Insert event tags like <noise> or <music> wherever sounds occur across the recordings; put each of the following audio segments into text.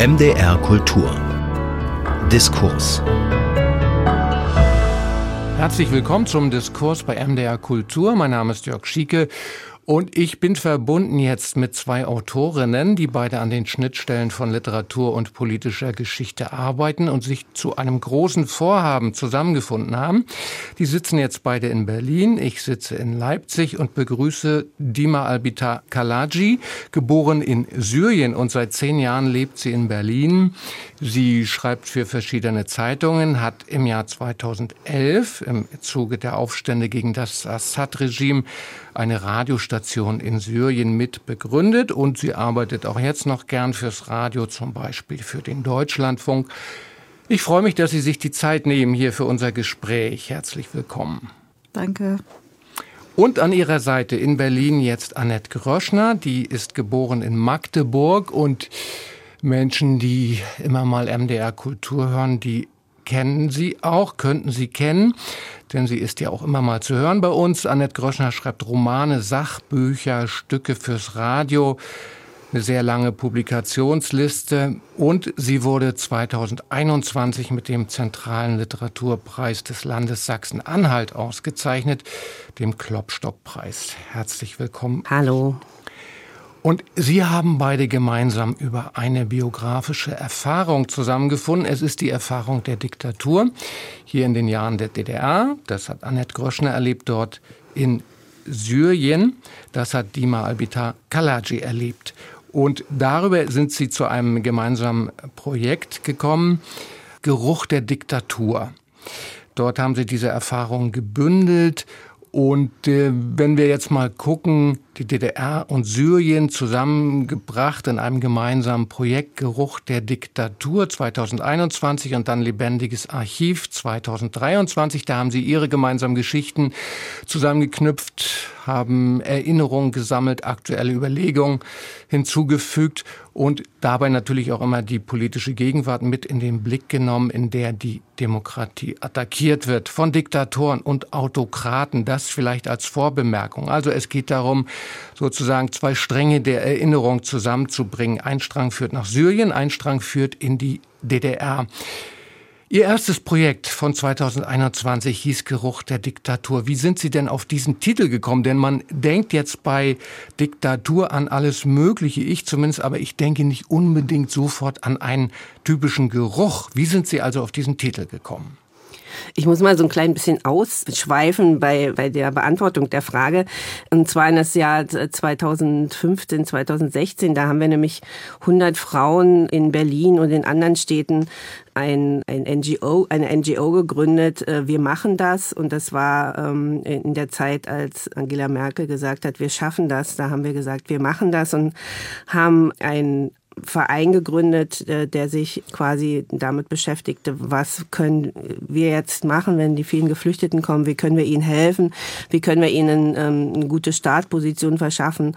MDR Kultur. Diskurs. Herzlich willkommen zum Diskurs bei MDR Kultur. Mein Name ist Jörg Schieke und ich bin verbunden jetzt mit zwei Autorinnen, die beide an den Schnittstellen von Literatur und politischer Geschichte arbeiten und sich zu einem großen Vorhaben zusammengefunden haben. Die sitzen jetzt beide in Berlin. Ich sitze in Leipzig und begrüße Dima Albita Kalaji, geboren in Syrien und seit zehn Jahren lebt sie in Berlin. Sie schreibt für verschiedene Zeitungen, hat im Jahr 2011 im Zuge der Aufstände gegen das Assad-Regime eine Radiostation in Syrien mit begründet und sie arbeitet auch jetzt noch gern fürs Radio, zum Beispiel für den Deutschlandfunk. Ich freue mich, dass Sie sich die Zeit nehmen hier für unser Gespräch. Herzlich willkommen. Danke. Und an ihrer Seite in Berlin jetzt Annette Groschner, die ist geboren in Magdeburg und Menschen, die immer mal MDR Kultur hören, die kennen Sie auch, könnten Sie kennen, denn sie ist ja auch immer mal zu hören bei uns. Annette Groschner schreibt Romane, Sachbücher, Stücke fürs Radio, eine sehr lange Publikationsliste und sie wurde 2021 mit dem Zentralen Literaturpreis des Landes Sachsen-Anhalt ausgezeichnet, dem Klopstockpreis. Herzlich willkommen. Hallo. Und Sie haben beide gemeinsam über eine biografische Erfahrung zusammengefunden. Es ist die Erfahrung der Diktatur hier in den Jahren der DDR. Das hat Annette Groschner erlebt dort in Syrien. Das hat Dima Albitar Kalaji erlebt. Und darüber sind sie zu einem gemeinsamen Projekt gekommen, Geruch der Diktatur. Dort haben sie diese Erfahrung gebündelt und äh, wenn wir jetzt mal gucken, die DDR und Syrien zusammengebracht in einem gemeinsamen Projekt Geruch der Diktatur 2021 und dann Lebendiges Archiv 2023, da haben sie ihre gemeinsamen Geschichten zusammengeknüpft, haben Erinnerungen gesammelt, aktuelle Überlegungen hinzugefügt und dabei natürlich auch immer die politische Gegenwart mit in den Blick genommen, in der die Demokratie attackiert wird von Diktatoren und Autokraten. Das vielleicht als Vorbemerkung. Also es geht darum, sozusagen zwei Stränge der Erinnerung zusammenzubringen. Ein Strang führt nach Syrien, ein Strang führt in die DDR. Ihr erstes Projekt von 2021 hieß Geruch der Diktatur. Wie sind Sie denn auf diesen Titel gekommen? Denn man denkt jetzt bei Diktatur an alles Mögliche, ich zumindest, aber ich denke nicht unbedingt sofort an einen typischen Geruch. Wie sind Sie also auf diesen Titel gekommen? Ich muss mal so ein klein bisschen ausschweifen bei, bei der Beantwortung der Frage. Und zwar in das Jahr 2015, 2016. Da haben wir nämlich 100 Frauen in Berlin und in anderen Städten ein, ein NGO, eine NGO gegründet. Äh, wir machen das. Und das war ähm, in der Zeit, als Angela Merkel gesagt hat, wir schaffen das. Da haben wir gesagt, wir machen das und haben ein Verein gegründet, äh, der sich quasi damit beschäftigte, was können wir jetzt machen, wenn die vielen Geflüchteten kommen, wie können wir ihnen helfen, wie können wir ihnen ähm, eine gute Startposition verschaffen.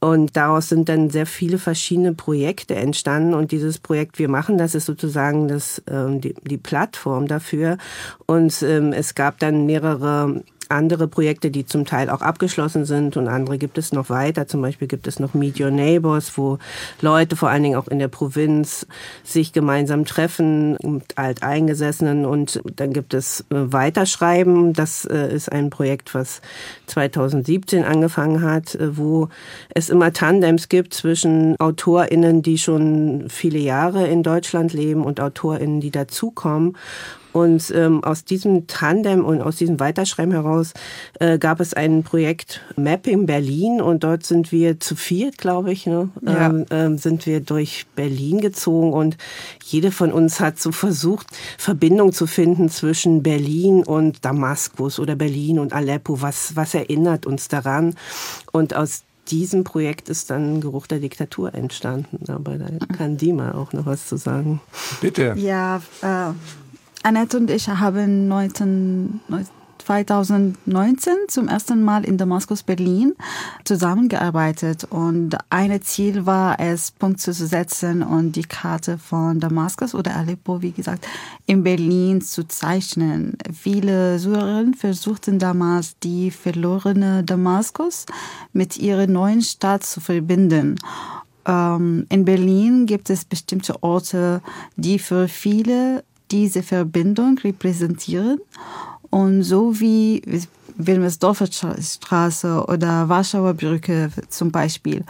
Und daraus sind dann sehr viele verschiedene Projekte entstanden. Und dieses Projekt Wir machen, das ist sozusagen das, ähm, die, die Plattform dafür. Und ähm, es gab dann mehrere andere Projekte, die zum Teil auch abgeschlossen sind und andere gibt es noch weiter. Zum Beispiel gibt es noch Meet Your Neighbors, wo Leute vor allen Dingen auch in der Provinz sich gemeinsam treffen mit Alteingesessenen und dann gibt es äh, Weiterschreiben. Das äh, ist ein Projekt, was 2017 angefangen hat, äh, wo es immer Tandems gibt zwischen AutorInnen, die schon viele Jahre in Deutschland leben und AutorInnen, die dazukommen und ähm, aus diesem Tandem und aus diesem Weiterschreiben heraus äh, gab es ein Projekt Mapping Berlin und dort sind wir zu viert, glaube ich, ne? Ja. Ähm, ähm, sind wir durch Berlin gezogen und jede von uns hat so versucht, Verbindung zu finden zwischen Berlin und Damaskus oder Berlin und Aleppo. Was, was erinnert uns daran? Und aus diesem Projekt ist dann Geruch der Diktatur entstanden. Aber da kann Dima auch noch was zu sagen. Bitte. Ja, äh, Annette und ich haben 19, 2019 zum ersten Mal in Damaskus, Berlin zusammengearbeitet. Und ein Ziel war es, Punkte zu setzen und die Karte von Damaskus oder Aleppo, wie gesagt, in Berlin zu zeichnen. Viele Syrerinnen versuchten damals, die verlorene Damaskus mit ihrer neuen Stadt zu verbinden. ähm, in Berlin gibt es bestimmte Orte, die für viele diese Verbindung repräsentieren. Und so wie Wilmersdorfer Straße oder Warschauer Brücke zum Beispiel.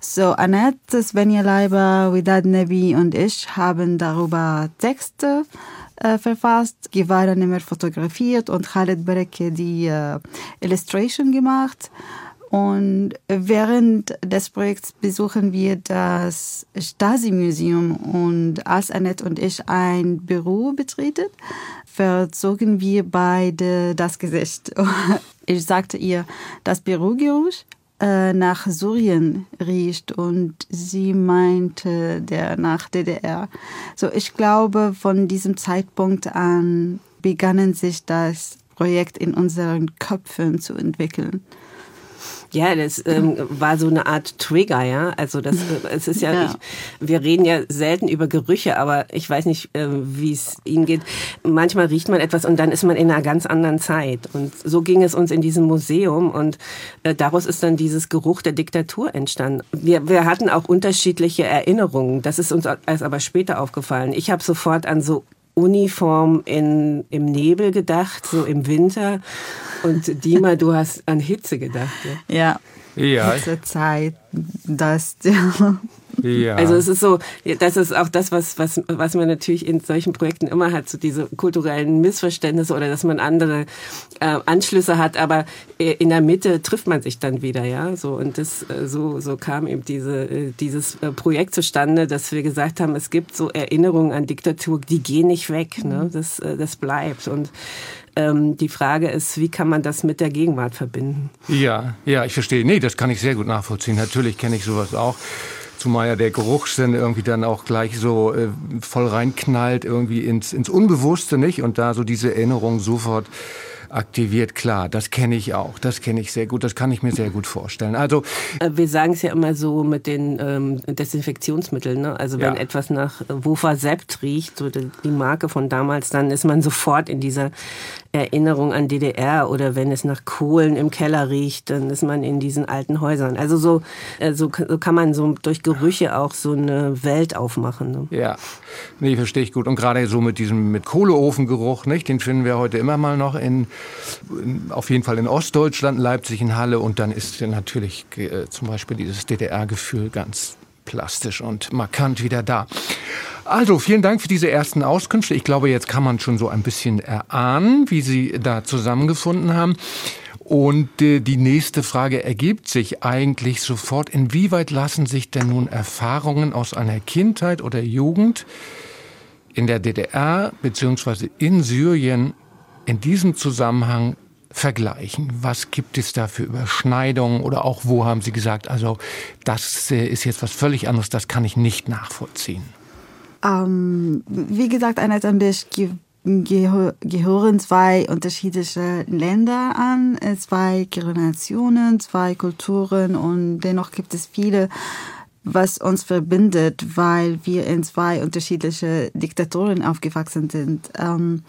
So, Annette, Svenja Leiber, Widad Nebi und ich haben darüber Texte äh, verfasst, Nimmer fotografiert und Khaled Bereke die äh, Illustration gemacht. Und während des Projekts besuchen wir das Stasi-Museum und als Annette und ich ein Büro betreten, verzogen wir beide das Gesicht. <laughs> Ich sagte ihr, das Bürogeruch äh, nach Syrien riecht und sie meinte der nach DDR. So, ich glaube, von diesem Zeitpunkt an begannen sich das Projekt in unseren Köpfen zu entwickeln. Ja, das ähm, war so eine Art Trigger, ja. Also das, äh, es ist ja, ja. Ich, wir reden ja selten über Gerüche, aber ich weiß nicht, äh, wie es Ihnen geht. Manchmal riecht man etwas und dann ist man in einer ganz anderen Zeit. Und so ging es uns in diesem Museum und äh, daraus ist dann dieses Geruch der Diktatur entstanden. Wir, wir hatten auch unterschiedliche Erinnerungen. Das ist uns erst aber später aufgefallen. Ich habe sofort an so Uniform in, im Nebel gedacht, so im Winter. Und Dima, du hast an Hitze gedacht. Ja. Ja. ja. Hitzezeit, das. Ja. Also es ist so, das ist auch das, was, was, was man natürlich in solchen Projekten immer hat, so diese kulturellen Missverständnisse oder dass man andere äh, Anschlüsse hat, aber äh, in der Mitte trifft man sich dann wieder, ja. So und das äh, so, so kam eben diese, äh, dieses Projekt zustande, dass wir gesagt haben, es gibt so Erinnerungen an Diktatur, die gehen nicht weg, ne? Das, äh, das bleibt. Und ähm, die Frage ist, wie kann man das mit der Gegenwart verbinden? Ja, ja, ich verstehe. Nee, das kann ich sehr gut nachvollziehen. Natürlich kenne ich sowas auch. Zumal ja der Geruchssinn irgendwie dann auch gleich so äh, voll reinknallt, irgendwie ins, ins Unbewusste, nicht? Und da so diese Erinnerung sofort aktiviert. Klar, das kenne ich auch. Das kenne ich sehr gut. Das kann ich mir sehr gut vorstellen. Also äh, wir sagen es ja immer so mit den ähm, Desinfektionsmitteln. Ne? Also wenn ja. etwas nach Wufa Sept riecht, so die Marke von damals, dann ist man sofort in dieser Erinnerung an DDR. Oder wenn es nach Kohlen im Keller riecht, dann ist man in diesen alten Häusern. Also so, äh, so, so kann man so durch Gerüche auch so eine Welt aufmachen. Ne? Ja, nee, verstehe ich gut. Und gerade so mit diesem mit Kohleofengeruch, nicht? Den finden wir heute immer mal noch in auf jeden Fall in Ostdeutschland, Leipzig in Halle und dann ist natürlich äh, zum Beispiel dieses DDR-Gefühl ganz plastisch und markant wieder da. Also, vielen Dank für diese ersten Auskünfte. Ich glaube, jetzt kann man schon so ein bisschen erahnen, wie Sie da zusammengefunden haben. Und äh, die nächste Frage ergibt sich eigentlich sofort, inwieweit lassen sich denn nun Erfahrungen aus einer Kindheit oder Jugend in der DDR beziehungsweise in Syrien in diesem Zusammenhang vergleichen? Was gibt es da für Überschneidungen oder auch wo haben Sie gesagt, also das äh, ist jetzt was völlig anderes, das kann ich nicht nachvollziehen? Ähm, wie gesagt, ich gehören zwei unterschiedliche Länder an, äh, zwei Generationen, zwei Kulturen und dennoch gibt es viele was uns verbindet, weil wir in zwei unterschiedliche Diktaturen aufgewachsen sind. Ähm,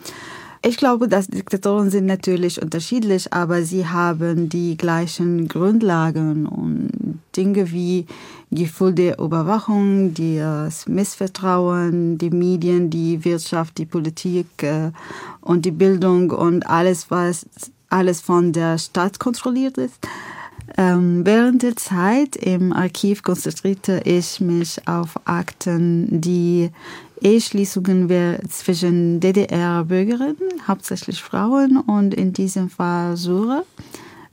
ich glaube, dass Diktatoren sind natürlich unterschiedlich, aber sie haben die gleichen Grundlagen und Dinge wie Gefühl der Überwachung, das Missvertrauen, die Medien, die Wirtschaft, die Politik äh, und die Bildung und alles, was alles von der Stadt kontrolliert ist. Ähm, während der Zeit im Archiv konzentrierte ich mich auf Akten, die Eheschließungen zwischen DDR-Bürgerinnen, hauptsächlich Frauen und in diesem Fall Syrer,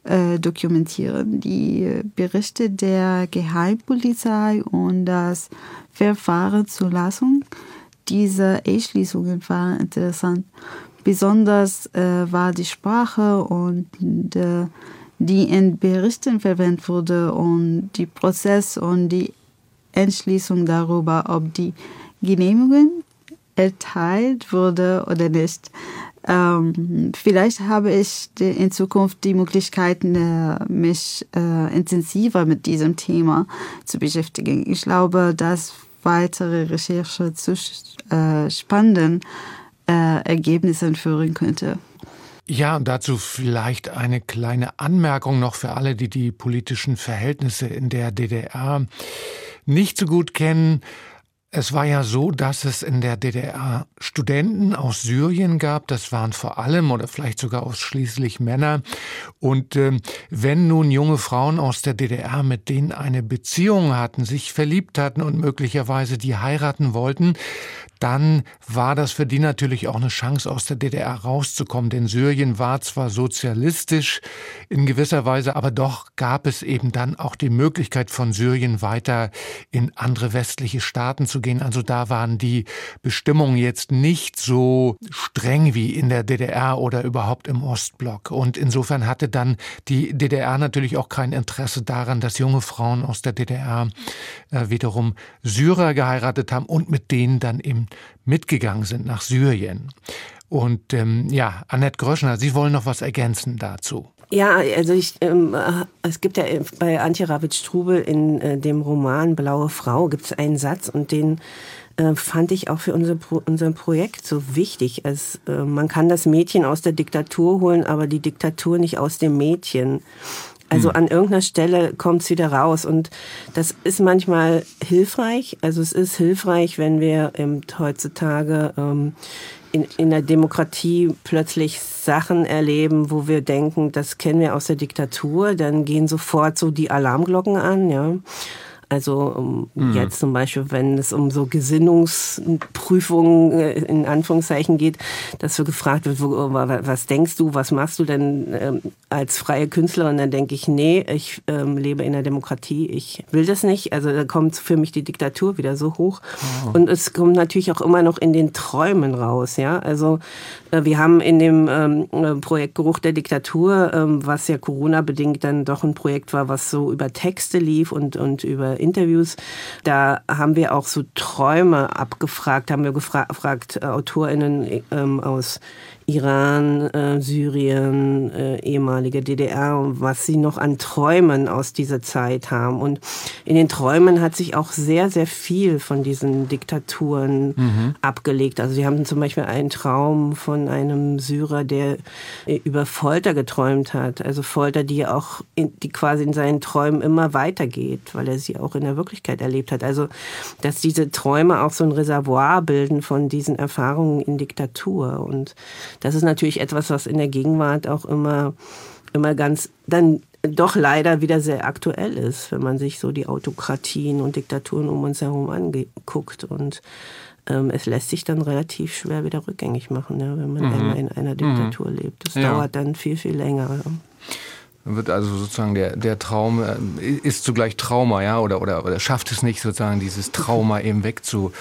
äh, dokumentieren. Die Berichte der Geheimpolizei und das Verfahren zur Lassung dieser Eheschließungen waren interessant. Besonders äh, war die Sprache und äh, die in Berichten verwendet wurde und die Prozess und die Entschließung darüber, ob die Genehmigung erteilt wurde oder nicht. Ähm, vielleicht habe ich in Zukunft die Möglichkeit, äh, mich äh, intensiver mit diesem Thema zu beschäftigen. Ich glaube, dass weitere Recherche zu äh, spannenden äh, Ergebnissen führen könnte. Ja, und dazu vielleicht eine kleine Anmerkung noch für alle, die die politischen Verhältnisse in der DDR nicht so gut kennen, es war ja so, dass es in der DDR Studenten aus Syrien gab. Das waren vor allem oder vielleicht sogar ausschließlich Männer. Und äh, wenn nun junge Frauen aus der DDR mit denen eine Beziehung hatten, sich verliebt hatten und möglicherweise die heiraten wollten, dann war das für die natürlich auch eine Chance, aus der DDR rauszukommen. Denn Syrien war zwar sozialistisch in gewisser Weise, aber doch gab es eben dann auch die Möglichkeit von Syrien weiter in andere westliche Staaten zu gehen. Also da waren die Bestimmungen jetzt nicht so streng wie in der DDR oder überhaupt im Ostblock. Und insofern hatte dann die DDR natürlich auch kein Interesse daran, dass junge Frauen aus der DDR äh, wiederum Syrer geheiratet haben und mit denen dann eben mitgegangen sind nach Syrien. Und ähm, ja, Annette Gröschner, Sie wollen noch was ergänzen dazu. Ja, also ich, ähm, äh, es gibt ja bei Antje Ravitsch-Trubel in äh, dem Roman Blaue Frau gibt es einen Satz und den äh, fand ich auch für unser, Pro unser Projekt so wichtig. Es, äh, man kann das Mädchen aus der Diktatur holen, aber die Diktatur nicht aus dem Mädchen. Also hm. an irgendeiner Stelle kommt es wieder raus und das ist manchmal hilfreich. Also es ist hilfreich, wenn wir eben heutzutage ähm, in, in der Demokratie plötzlich Sachen erleben, wo wir denken, das kennen wir aus der Diktatur, dann gehen sofort so die Alarmglocken an, ja. Also um, mhm. jetzt zum Beispiel, wenn es um so Gesinnungsprüfungen äh, in Anführungszeichen geht, dass so gefragt wird, wo, was denkst du, was machst du denn ähm, als freie Künstlerin? Dann denke ich, nee, ich ähm, lebe in der Demokratie, ich will das nicht. Also da kommt für mich die Diktatur wieder so hoch. Oh. Und es kommt natürlich auch immer noch in den Träumen raus. Ja, also äh, wir haben in dem ähm, äh, Projekt Geruch der Diktatur, ähm, was ja Corona bedingt dann doch ein Projekt war, was so über Texte lief und und über Interviews. Da haben wir auch so Träume abgefragt, haben wir gefragt, äh, AutorInnen ähm, aus Iran, äh, Syrien, äh, ehemalige DDR und was sie noch an Träumen aus dieser Zeit haben. Und in den Träumen hat sich auch sehr, sehr viel von diesen Diktaturen mhm. abgelegt. Also sie haben zum Beispiel einen Traum von einem Syrer, der äh, über Folter geträumt hat. Also Folter, die auch, in, die quasi in seinen Träumen immer weitergeht, weil er sie auch in der Wirklichkeit erlebt hat. Also, dass diese Träume auch so ein Reservoir bilden von diesen Erfahrungen in Diktatur. Und das ist natürlich etwas, was in der Gegenwart auch immer, immer ganz, dann doch leider wieder sehr aktuell ist, wenn man sich so die Autokratien und Diktaturen um uns herum anguckt. Und ähm, es lässt sich dann relativ schwer wieder rückgängig machen, ja, wenn man mhm. einmal in einer Diktatur mhm. lebt. Das ja. dauert dann viel, viel länger. Ja. Wird also sozusagen der, der Traum äh, ist zugleich Trauma, ja, oder, oder, oder schafft es nicht sozusagen dieses Trauma <laughs> eben wegzu,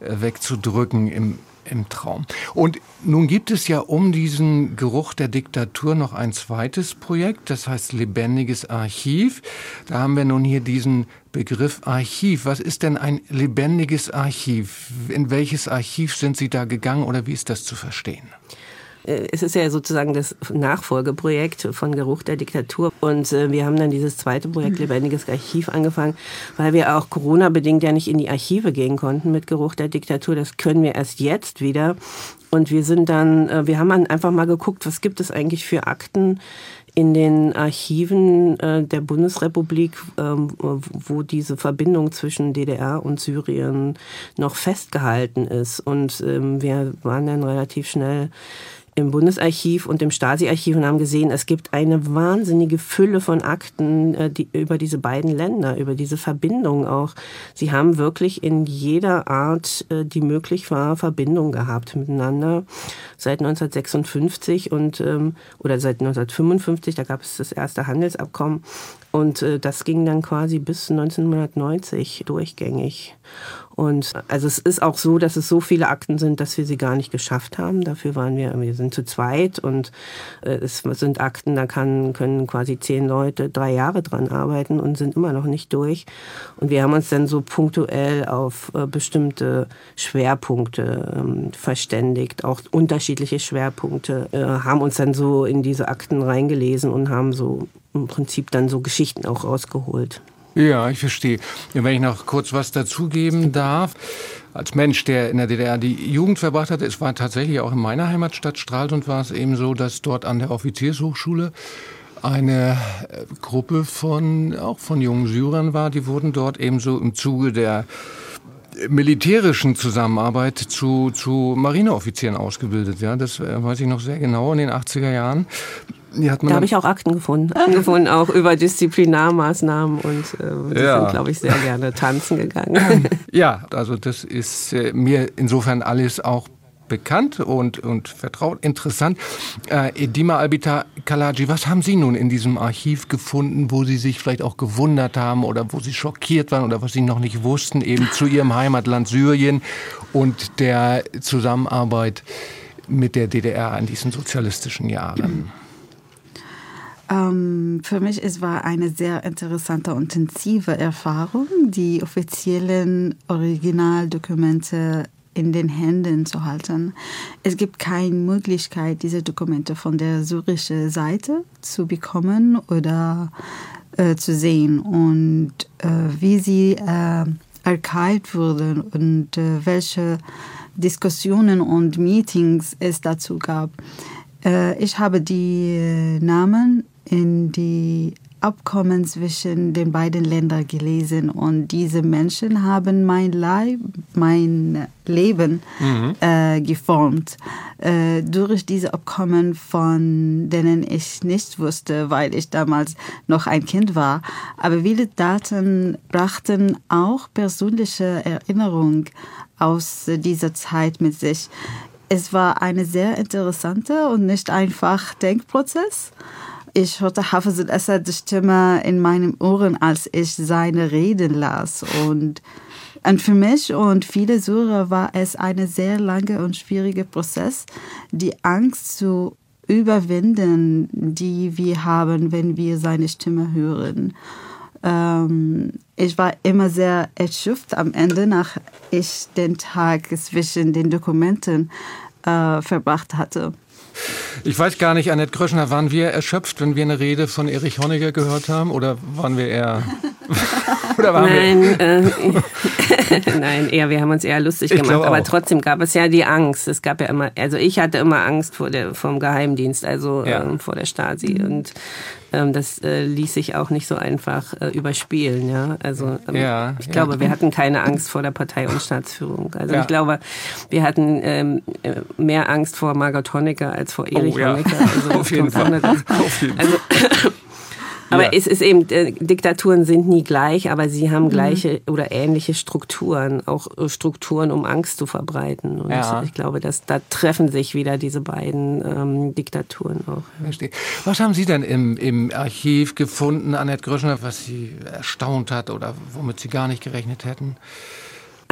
äh, wegzudrücken im, im Traum. Und nun gibt es ja um diesen Geruch der Diktatur noch ein zweites Projekt, das heißt Lebendiges Archiv. Da haben wir nun hier diesen Begriff Archiv. Was ist denn ein lebendiges Archiv? In welches Archiv sind Sie da gegangen oder wie ist das zu verstehen? Äh, es ist ja sozusagen das Nachfolgeprojekt von Geruch der Diktatur. Und äh, wir haben dann dieses zweite Projekt mhm. Lebendiges Archiv angefangen, weil wir auch Corona-bedingt ja nicht in die Archive gehen konnten mit Geruch der Diktatur. Das können wir erst jetzt wieder. Und wir sind dann, äh, wir haben dann einfach mal geguckt, was gibt es eigentlich für Akten in den Archiven der Bundesrepublik, ähm, wo diese Verbindung zwischen DDR und Syrien noch festgehalten ist. Und ähm, wir waren dann relativ schnell im Bundesarchiv und im Stasi-Archiv und haben gesehen, es gibt eine wahnsinnige Fülle von Akten äh, die, über diese beiden Länder, über diese Verbindung auch. Sie haben wirklich in jeder Art, äh, die möglich war, Verbindung gehabt miteinander seit 1956 und ähm, oder seit 1955, da gab es das erste Handelsabkommen und äh, das ging dann quasi bis 1990 durchgängig. Und also es ist auch so, dass es so viele Akten sind, dass wir sie gar nicht geschafft haben. Dafür waren wir, wir sind zu zweit und äh, es sind Akten, da kann, können quasi zehn Leute drei Jahre dran arbeiten und sind immer noch nicht durch. Und wir haben uns dann so punktuell auf äh, bestimmte Schwerpunkte ähm, verständigt, auch unterschiedliche Schwerpunkte, äh, haben uns dann so in diese Akten reingelesen und haben so im Prinzip dann so Geschichten auch rausgeholt. Ja, ich verstehe. Wenn ich noch kurz was dazugeben darf. Als Mensch, der in der DDR die Jugend verbracht hat, es war tatsächlich auch in meiner Heimatstadt Stralsund war es eben so, dass dort an der Offiziershochschule eine äh, Gruppe von, auch von jungen Syrern war. Die wurden dort ebenso im Zuge der militärischen Zusammenarbeit zu, zu Marineoffizieren ausgebildet. Ja, das äh, weiß ich noch sehr genau in den 80er Jahren. Da habe ich auch Akten gefunden, gefunden auch über Disziplinarmaßnahmen und äh, die ja. sind, glaube ich, sehr gerne tanzen gegangen. <laughs> Ja, also das ist äh, mir insofern alles auch bekannt und, und vertraut. Interessant. Äh, Edima Albita Kalaji, was haben Sie nun in diesem Archiv gefunden, wo Sie sich vielleicht auch gewundert haben oder wo Sie schockiert waren oder was Sie noch nicht wussten, eben zu Ihrem Heimatland Syrien und der Zusammenarbeit mit der DDR in diesen sozialistischen Jahren? Ähm, für mich es war eine sehr interessante und intensive Erfahrung, die offiziellen Originaldokumente in den Händen zu halten. Es gibt keine Möglichkeit, diese Dokumente von der syrischen Seite zu bekommen oder äh, zu sehen und äh, wie sie äh, archived wurden und äh, welche Diskussionen und Meetings es dazu gab. Äh, ich habe die Namen in die Abkommen zwischen den beiden Ländern gelesen und diese Menschen haben mein Leib, mein Leben mhm. äh, geformt äh, durch diese Abkommen, von denen ich nicht wusste, weil ich damals noch ein Kind war. Aber viele Daten brachten auch persönliche Erinnerungen aus dieser Zeit mit sich. Es war eine sehr interessante und nicht einfach Denkprozess. Ich hörte Hafiz al-Assads Stimme in meinen Ohren, als ich seine Reden las. Und, und für mich und viele Syrer war es ein sehr langer und schwieriger Prozess, die Angst zu überwinden, die wir haben, wenn wir seine Stimme hören. Ähm, ich war immer sehr erschöpft am Ende, nach ich den Tag zwischen den Dokumenten äh, verbracht hatte. Ich weiß gar nicht, Annette Kröschner, waren wir erschöpft, wenn wir eine Rede von Erich Honecker gehört haben? Oder waren wir eher. <laughs> oder waren nein, wir äh, <laughs> nein, eher, wir haben uns eher lustig ich gemacht. Aber trotzdem gab es ja die Angst. Es gab ja immer, also ich hatte immer Angst vor der, vom Geheimdienst, also ja. ähm, vor der Stasi. Und das äh, ließ sich auch nicht so einfach äh, überspielen. Ja? Also ähm, ja, ich glaube, ja. wir hatten keine Angst vor der Partei und Staatsführung. Also ja. ich glaube, wir hatten ähm, äh, mehr Angst vor Margot Honecker als vor Erich oh, Honecker. Also, <laughs> Auf jeden Fall. <laughs> Auf jeden also, <laughs> aber ja. es ist eben, äh, Diktaturen sind nie gleich, aber sie haben mhm. gleiche mhm. oder ähnliche Strukturen, auch äh, Strukturen, um Angst zu verbreiten. Und ja. ich glaube, dass da treffen sich wieder diese beiden ähm, Diktaturen auch. Verstehe. Was haben Sie denn im, im Archiv gefunden, Annette Gröschner, was Sie erstaunt hat oder womit Sie gar nicht gerechnet hätten?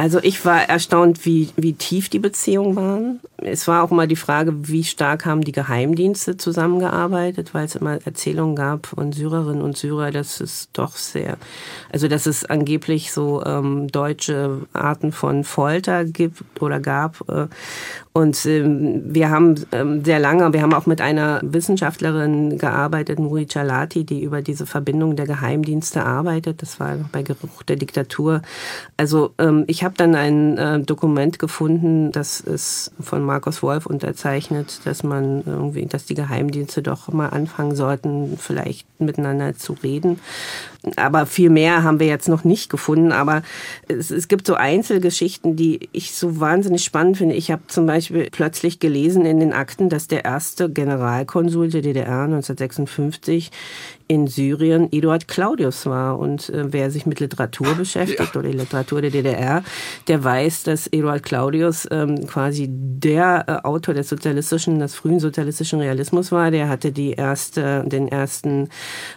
Also ich war erstaunt, wie, wie tief die Beziehungen waren. Es war auch immer die Frage, wie stark haben die Geheimdienste zusammengearbeitet, weil es immer Erzählungen gab von Syrerinnen und Syrer, dass es doch sehr, also dass es angeblich so ähm, deutsche Arten von Folter gibt oder gab. Äh, und ähm, wir haben ähm, sehr lange, wir haben auch mit einer Wissenschaftlerin gearbeitet, Nuri Chalati, die über diese Verbindung der Geheimdienste arbeitet. Das war bei Geruch der Diktatur. Also ähm, ich habe dann ein äh, Dokument gefunden, das ist von Markus Wolf unterzeichnet, dass man irgendwie, dass die Geheimdienste doch mal anfangen sollten, vielleicht miteinander zu reden. Aber viel mehr haben wir jetzt noch nicht gefunden. Aber es, es gibt so Einzelgeschichten, die ich so wahnsinnig spannend finde. Ich habe zum Beispiel plötzlich gelesen in den Akten, dass der erste Generalkonsul der DDR 1956 in Syrien Eduard Claudius war. Und äh, wer sich mit Literatur beschäftigt ja. oder die Literatur der DDR, der weiß, dass Eduard Claudius ähm, quasi der äh, Autor des sozialistischen, des frühen sozialistischen Realismus war. Der hatte die erste, den ersten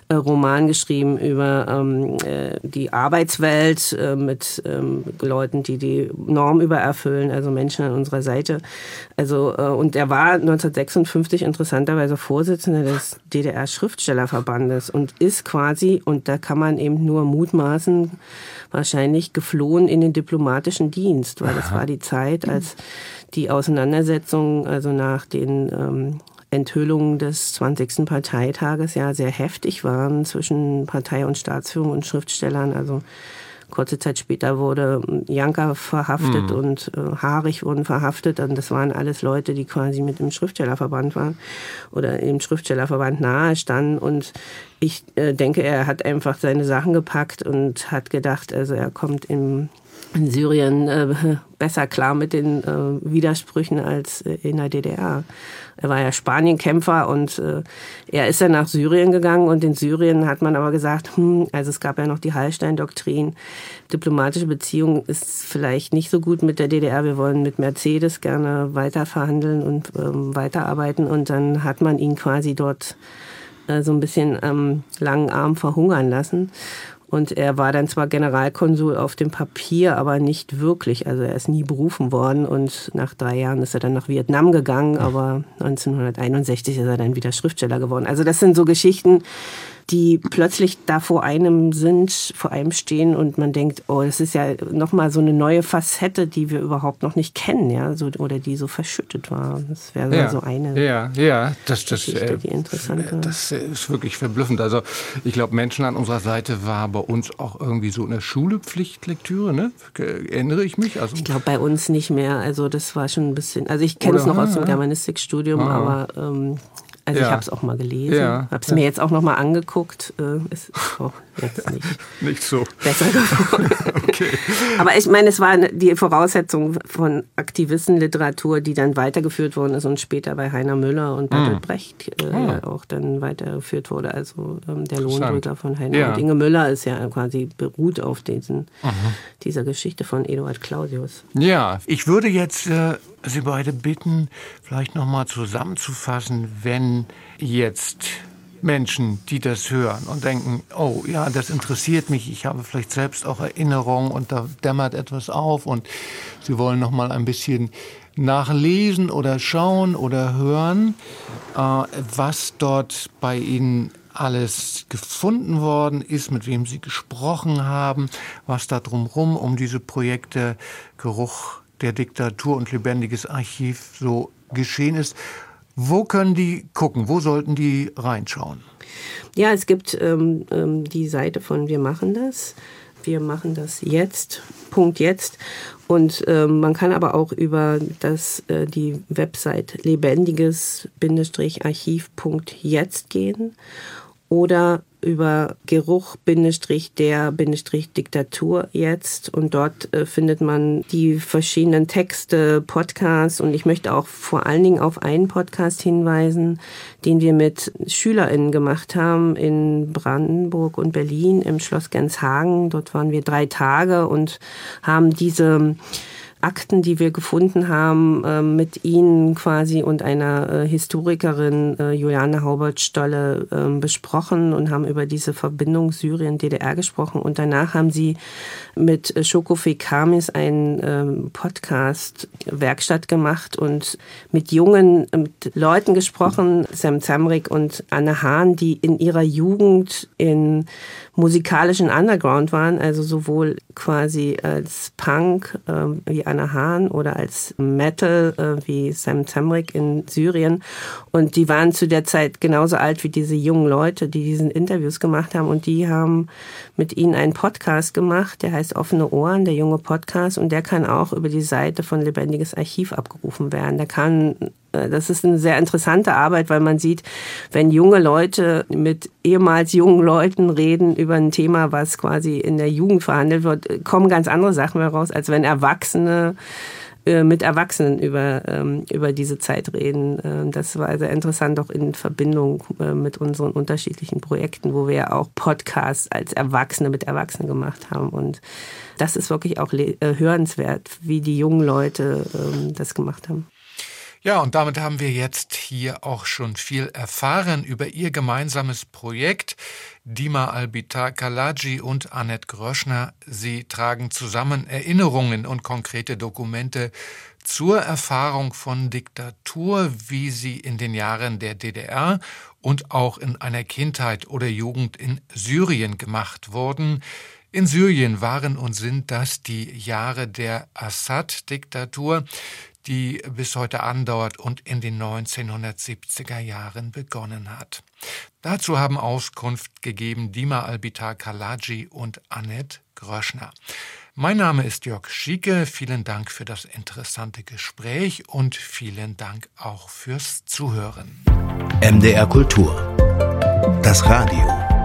äh, Roman geschrieben über ähm, äh, die Arbeitswelt äh, mit ähm, Leuten, die die Norm übererfüllen, also Menschen an unserer Seite. Also äh, und er war 1956 interessanterweise Vorsitzender des DDR-Schriftstellerverbandes und ist quasi, und da kann man eben nur mutmaßen, wahrscheinlich geflohen in den diplomatischen Dienst, weil das war die Zeit, als die Auseinandersetzungen, also nach den ähm, Enthüllungen des 20. Parteitages ja sehr heftig waren zwischen Partei und Staatsführung und Schriftstellern. Also Kurze Zeit später wurde Janka verhaftet mhm. und äh, Harich wurden verhaftet. Und das waren alles Leute, die quasi mit dem Schriftstellerverband waren oder im Schriftstellerverband nahe standen. Und ich äh, denke, er hat einfach seine Sachen gepackt und hat gedacht, also er kommt im in Syrien äh, <laughs> besser klar mit den äh, Widersprüchen als äh, in der DDR. Er war ja Spanienkämpfer und äh, er ist dann nach Syrien gegangen und in Syrien hat man aber gesagt, hm, also es gab ja noch die Hallstein-Doktrin, diplomatische Beziehung ist vielleicht nicht so gut mit der DDR, wir wollen mit Mercedes gerne weiter verhandeln und ähm, weiterarbeiten und dann hat man ihn quasi dort äh, so ein bisschen am langen Arm verhungern lassen. Und er war dann zwar Generalkonsul auf dem Papier, aber nicht wirklich. Also er ist nie berufen worden und nach drei Jahren ist er dann nach Vietnam gegangen, aber 1961 ist er dann wieder Schriftsteller geworden. Also das sind so Geschichten, die plötzlich da vor einem sind, vor einem stehen und man denkt, oh, das ist ja nochmal so eine neue Facette, die wir überhaupt noch nicht kennen, ja, so, oder die so verschüttet war. Das wäre ja, so eine. Ja, ja, das, das, äh, die interessant war. Das ist wirklich verblüffend. Also ich glaube, Menschen an unserer Seite war bei uns auch irgendwie so eine Schulepflichtlektüre, ne? Erinnere ich mich? Also, ich glaube, bei uns nicht mehr. Also das war schon ein bisschen, also ich kenne es noch aus dem Germanistikstudium, ah. aber ähm, also ja. ich habe es auch mal gelesen, ja. habe es mir jetzt auch noch mal angeguckt. Äh, ist auch jetzt nicht, <laughs> nicht so besser geworden. <laughs> okay. Aber ich meine, es war die Voraussetzung von Aktivistenliteratur, die dann weitergeführt worden ist und später bei Heiner Müller und Bertolt mhm. Brecht äh, mhm. auch dann weitergeführt wurde. Also ähm, der Lohnbrüder von Heiner ja. und Inge Müller ist ja quasi beruht auf diesen, mhm. dieser Geschichte von Eduard Claudius. Ja, ich würde jetzt äh, Sie beide bitten, vielleicht nochmal zusammenzufassen, wenn jetzt Menschen, die das hören und denken, oh ja, das interessiert mich, ich habe vielleicht selbst auch Erinnerungen und da dämmert etwas auf und sie wollen nochmal ein bisschen nachlesen oder schauen oder hören, äh, was dort bei ihnen alles gefunden worden ist, mit wem sie gesprochen haben, was da drumherum um diese Projekte Geruch der Diktatur und lebendiges Archiv so geschehen ist. Wo können die gucken? Wo sollten die reinschauen? Ja, es gibt ähm, ähm, die Seite von Wir machen das. Wir machen das jetzt. Punkt jetzt. Und ähm, man kann aber auch über das, äh, die Website lebendiges-archiv.jetzt gehen oder über Geruch-der-Diktatur jetzt und dort äh, findet man die verschiedenen Texte, Podcasts und ich möchte auch vor allen Dingen auf einen Podcast hinweisen, den wir mit SchülerInnen gemacht haben in Brandenburg und Berlin im Schloss Genshagen. Dort waren wir drei Tage und haben diese Akten, die wir gefunden haben, äh, mit Ihnen quasi und einer äh, Historikerin, äh, Juliane Haubert-Stolle, ähm, besprochen und haben über diese Verbindung Syrien-DDR gesprochen. Und danach haben Sie mit Shokofe Kamis einen ähm, Podcast-Werkstatt gemacht und mit jungen mit Leuten gesprochen, Sam Zamrik und Anne Hahn, die in ihrer Jugend in musikalischen Underground waren, also sowohl quasi als Punk äh, wie Anna Hahn oder als Metal äh, wie Sam Tamrick in Syrien. Und die waren zu der Zeit genauso alt wie diese jungen Leute, die diesen Interviews gemacht haben. Und die haben mit ihnen einen Podcast gemacht, der heißt Offene Ohren, der junge Podcast. Und der kann auch über die Seite von Lebendiges Archiv abgerufen werden. Der kann das ist eine sehr interessante Arbeit, weil man sieht, wenn junge Leute mit ehemals jungen Leuten reden über ein Thema, was quasi in der Jugend verhandelt wird, kommen ganz andere Sachen heraus, als wenn Erwachsene äh, mit Erwachsenen über, ähm, über diese Zeit reden. Ähm, das war sehr interessant, auch in Verbindung äh, mit unseren unterschiedlichen Projekten, wo wir ja auch Podcasts als Erwachsene mit Erwachsenen gemacht haben. Und das ist wirklich auch hörenswert, wie die jungen Leute ähm, das gemacht haben. Ja, und damit haben wir jetzt hier auch schon viel erfahren über ihr gemeinsames Projekt. Dima Albitar Kalaji und Annette Gröschner. Sie tragen zusammen Erinnerungen und konkrete Dokumente zur Erfahrung von Diktatur, wie sie in den Jahren der DDR und auch in einer Kindheit oder Jugend in Syrien gemacht wurden. In Syrien waren und sind das die Jahre der Assad-Diktatur, die bis heute andauert und in den 1970er Jahren begonnen hat. Dazu haben Auskunft gegeben Dima Albitar Kalaji und Annette Gröschner. Mein Name ist Jörg Schieke. Vielen Dank für das interessante Gespräch und vielen Dank auch fürs Zuhören. MDR Kultur. Das Radio.